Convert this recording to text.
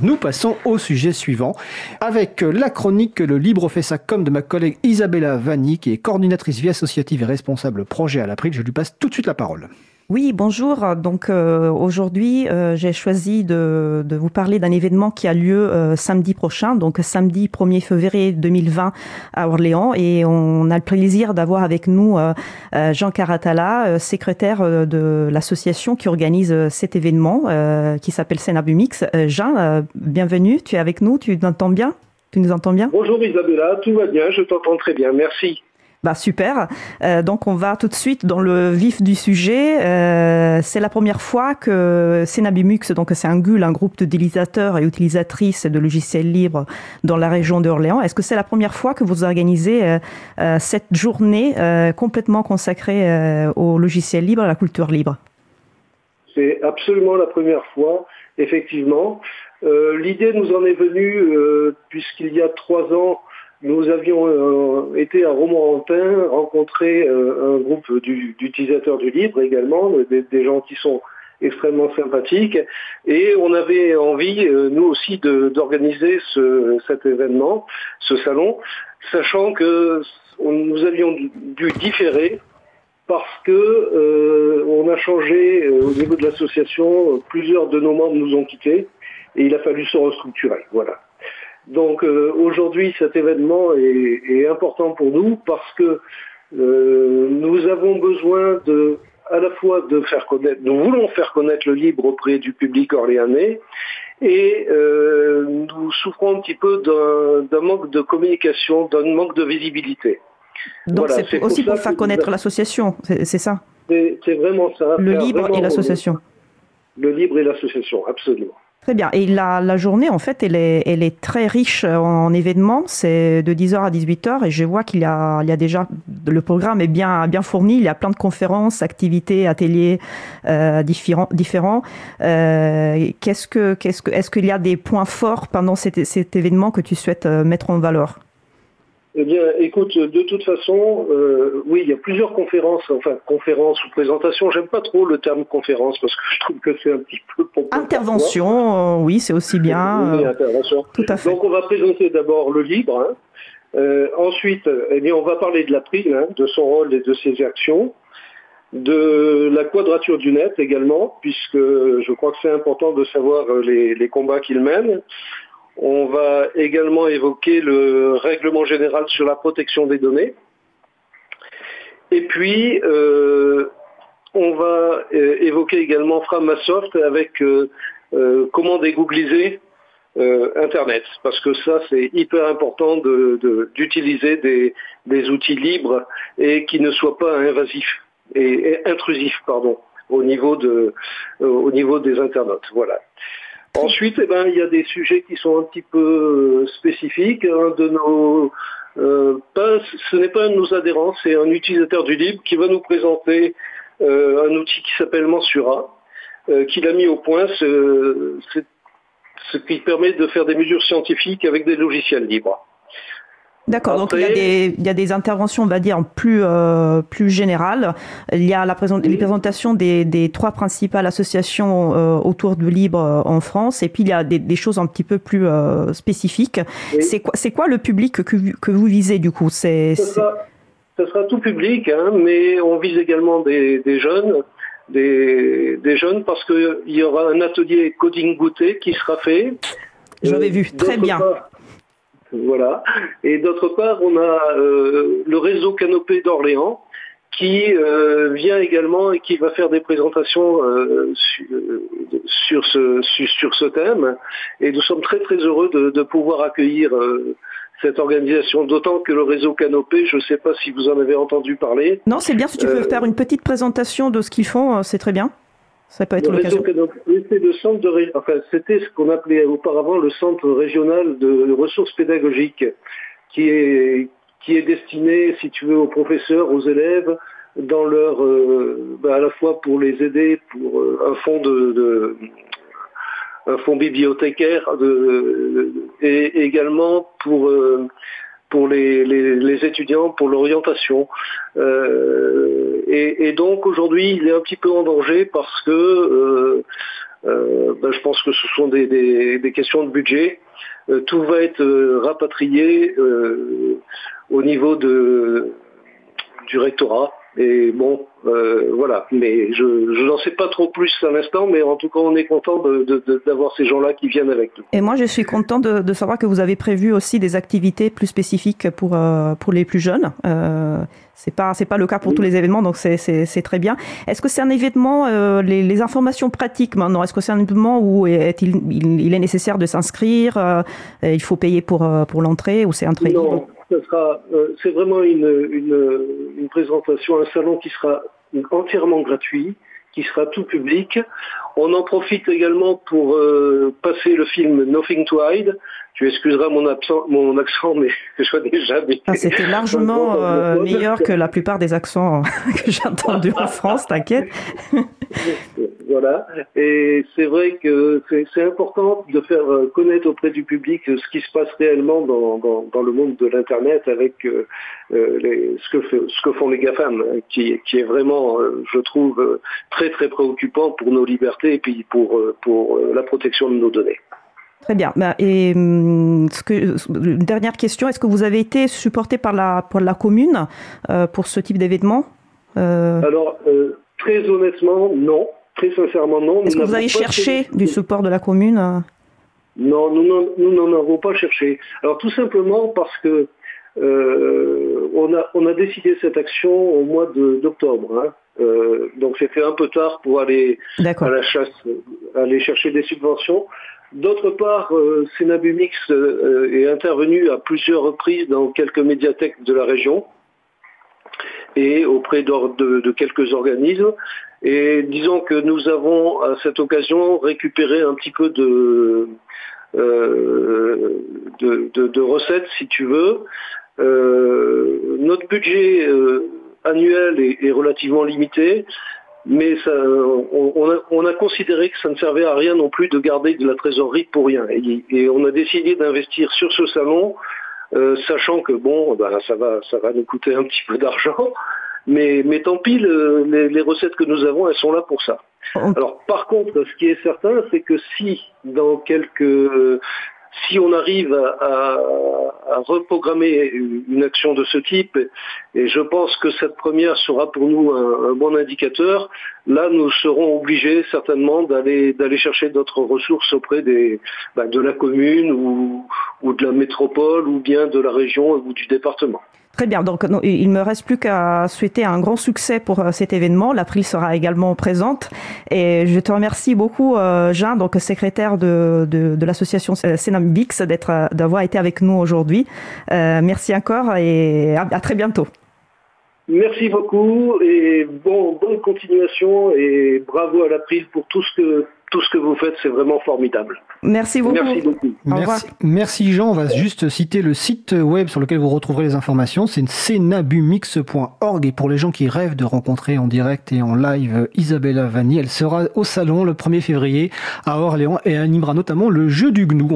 Nous passons au sujet suivant avec la chronique Le Libre fait ça comme de ma collègue Isabella Vanni qui est coordinatrice vie associative et responsable projet à l'April. Je lui passe tout de suite la parole. Oui, bonjour. Donc euh, aujourd'hui, euh, j'ai choisi de, vous parler d'un événement qui a lieu euh, samedi prochain, donc samedi 1er février 2020 à Orléans. Et on a le plaisir d'avoir avec nous Jean Caratala, secrétaire de l'association qui organise cet événement, qui s'appelle Sénabumix. Jean, bienvenue. Tu es avec nous. Tu nous entends bien? Tu nous entends bien? Bonjour Isabella, tout va bien. Je t'entends très bien. Merci. Bah super. Euh, donc on va tout de suite dans le vif du sujet. Euh, c'est la première fois que Senabimux, donc c'est un GUL, un groupe d'utilisateurs et utilisatrices de logiciels libres dans la région d'Orléans. Est-ce que c'est la première fois que vous organisez euh, cette journée complètement consacrée aux logiciels libres à la culture libre? C'est absolument la première fois, effectivement. L'idée nous en est venue puisqu'il y a trois ans, nous avions été à Romorantin rencontrer euh, un groupe d'utilisateurs du libre également, des, des, gens qui sont extrêmement sympathiques, et on avait envie, euh, nous aussi, d'organiser ce, cet événement, ce salon, sachant que nous avions dû différer parce que euh, on a changé euh, au niveau de l'association, plusieurs de nos membres nous ont quittés, et il a fallu se restructurer. Voilà. Donc euh, aujourd'hui, cet événement est, est, important pour nous parce que euh, nous avons besoin de, à la fois de faire connaître, nous voulons faire connaître le libre auprès du public orléanais et euh, nous souffrons un petit peu d'un manque de communication, d'un manque de visibilité. Donc voilà, c'est aussi pour, pour faire connaître l'association, c'est ça? C'est vraiment ça. Le libre et l'association. Le libre et l'association, absolument. Très bien. Et la, la, journée, en fait, elle est, elle est très riche en événements. C'est de 10h à 18h et je vois qu'il y y a déjà, le programme est bien, bien fourni. Il y a plein de conférences, activités, ateliers euh, différents. différents. Euh, qu'est-ce que, qu'est-ce que, est-ce qu'il y a des points forts pendant cet, cet événement que tu souhaites mettre en valeur? Eh bien, écoute, de toute façon, euh, oui, il y a plusieurs conférences, enfin conférences ou présentations. J'aime pas trop le terme conférence parce que je trouve que c'est un petit peu intervention. Euh, oui, c'est aussi bien. Oui, intervention. Tout à fait. Donc, on va présenter d'abord le libre. Hein. Euh, ensuite, eh bien, on va parler de la prime, hein, de son rôle et de ses actions, de la quadrature du net également, puisque je crois que c'est important de savoir les, les combats qu'il mène. On va également évoquer le règlement général sur la protection des données. Et puis, euh, on va euh, évoquer également Framasoft avec euh, comment dégoogliser Internet, parce que ça, c'est hyper important d'utiliser de, des, outils libres et qui ne soient pas invasifs et, et intrusifs, pardon, au niveau, au niveau des internautes. Voilà. Ensuite, eh ben, il y a des sujets qui sont un petit peu spécifiques. Un de nos, euh, ce n'est pas un de nos adhérents, c'est un utilisateur du libre qui va nous présenter euh, un outil qui s'appelle Mensura, euh, qu'il a mis au point, ce qui permet de faire des mesures scientifiques avec des logiciels libres. D'accord, donc il y, a des, il y, a des, interventions, on va dire, plus, euh, plus générales. Il y a la présent, oui. les présentations des, des, trois principales associations euh, autour du libre euh, en France, et puis il y a des, des choses un petit peu plus euh, spécifiques. Oui. C'est quoi, quoi le public que, que vous visez du coup? Ce sera, ce sera tout public, hein, mais on vise également des, jeunes. Des, des, jeunes parce qu'il y aura un atelier coding goûté qui sera fait. J'avais vu, très bien. Part, voilà. Et d'autre part, on a euh, le réseau Canopé d'Orléans qui euh, vient également et qui va faire des présentations euh, sur, sur, ce, sur, sur, ce thème. Et nous sommes très très heureux de, de pouvoir accueillir euh, cette organisation, d'autant que le réseau Canopé, je ne sais pas si vous en avez entendu parler. Non, c'est bien si tu peux faire une petite présentation de ce qu'ils font, c'est très bien. Ça peut être l'occasion. C'était le centre de, enfin, c'était ce qu'on appelait auparavant le centre régional de ressources pédagogiques, qui est qui est destiné, si tu veux, aux professeurs, aux élèves, dans leur, euh, bah, à la fois pour les aider pour euh, un fonds de, de, un fonds bibliothécaire, de, et également pour euh, pour les, les, les, étudiants, pour l'orientation. Euh, et, et, donc aujourd'hui, il est un petit peu en danger parce que euh, ben, je pense que ce sont des, questions de budget. tout va être rapatrié au niveau de, du rectorat. Et bon, euh, voilà. Mais je, n'en sais pas trop plus à l'instant, mais en tout cas, on est content d'avoir ces gens-là qui viennent avec nous. Et moi, je suis content de, savoir que vous avez prévu aussi des activités plus spécifiques pour euh, pour les plus jeunes. Euh, c'est pas c'est pas le cas pour tous les événements, donc c'est très bien. Est-ce que c'est un événement euh, les, informations pratiques maintenant? Est-ce que c'est un événement où est il, il, est nécessaire de s'inscrire Il faut payer pour pour l'entrée ou c'est un très euh, c'est vraiment une, présentation, un salon qui sera entièrement gratuit, qui sera tout public. On en profite également pour euh, passer le film Nothing to Hide, tu excuseras mon, mon accent, mais je vois déjà. Ah, C'était largement euh, meilleur que la plupart des accents que j'ai entendus en France, t'inquiète. Voilà. Et c'est vrai que c'est important de faire euh, connaître auprès du public ce qui se passe réellement dans, dans, le monde de l'Internet avec euh, les, ce, que, ce que font les GAFAM, qui, qui est vraiment, je trouve, très très préoccupant pour nos libertés et puis pour, pour la protection de nos données. Très bien. Bah, et hum, ce que, une dernière question, est-ce que vous avez été supporté par la, par la commune euh, pour ce type d'événement euh? Alors, euh, très honnêtement, non. Très sincèrement, non. Est-ce que vous avez cherché du support de la commune Non, nous n'en avons pas cherché. Alors, tout simplement parce que on, a, on a décidé cette action au mois d'octobre. Hein. donc c'était un peu tard pour aller à la chasse, aller chercher des subventions. D'autre part, euh, Sénabumix euh, est intervenu à plusieurs reprises dans quelques médiathèques de la région et auprès de, quelques organismes. Et disons que nous avons à cette occasion récupéré un petit peu de, euh, de, recettes, si tu veux. notre budget annuel est, relativement limité mais ça, on, a, considéré que ça ne servait à rien non plus de garder de la trésorerie pour rien. Et, on a décidé d'investir sur ce salon, euh, sachant que bon, ben, ça va, ça va nous coûter un petit peu d'argent, mais, mais tant pis, les, les, recettes que nous avons, elles sont là pour ça. Alors par contre, ce qui est certain, c'est que si dans quelques si on arrive à, reprogrammer une action de ce type, et je pense que cette première sera pour nous un, bon indicateur, là nous serons obligés certainement d'aller chercher d'autres ressources auprès des, bah, de la commune ou, ou de la métropole ou bien de la région ou du département. Très bien. Donc, il me reste plus qu'à souhaiter un grand succès pour euh, cet événement. L'April sera également présente. Et je te remercie beaucoup, euh, Jean, donc secrétaire de, de, l'association Senambix, d'être, euh, d'avoir été avec nous aujourd'hui. merci encore et à, très bientôt. Merci beaucoup et bon, bonne continuation et bravo à l'April pour tout ce que tout ce que vous faites, c'est vraiment formidable. Merci beaucoup. Merci beaucoup. Merci, Jean. On va juste citer le site web sur lequel vous retrouverez les informations. C'est senabumix.org. Et pour les gens qui rêvent de rencontrer en direct et en live Isabella Vanni, elle sera au salon le 1er février à Orléans et animera notamment le jeu du gnou.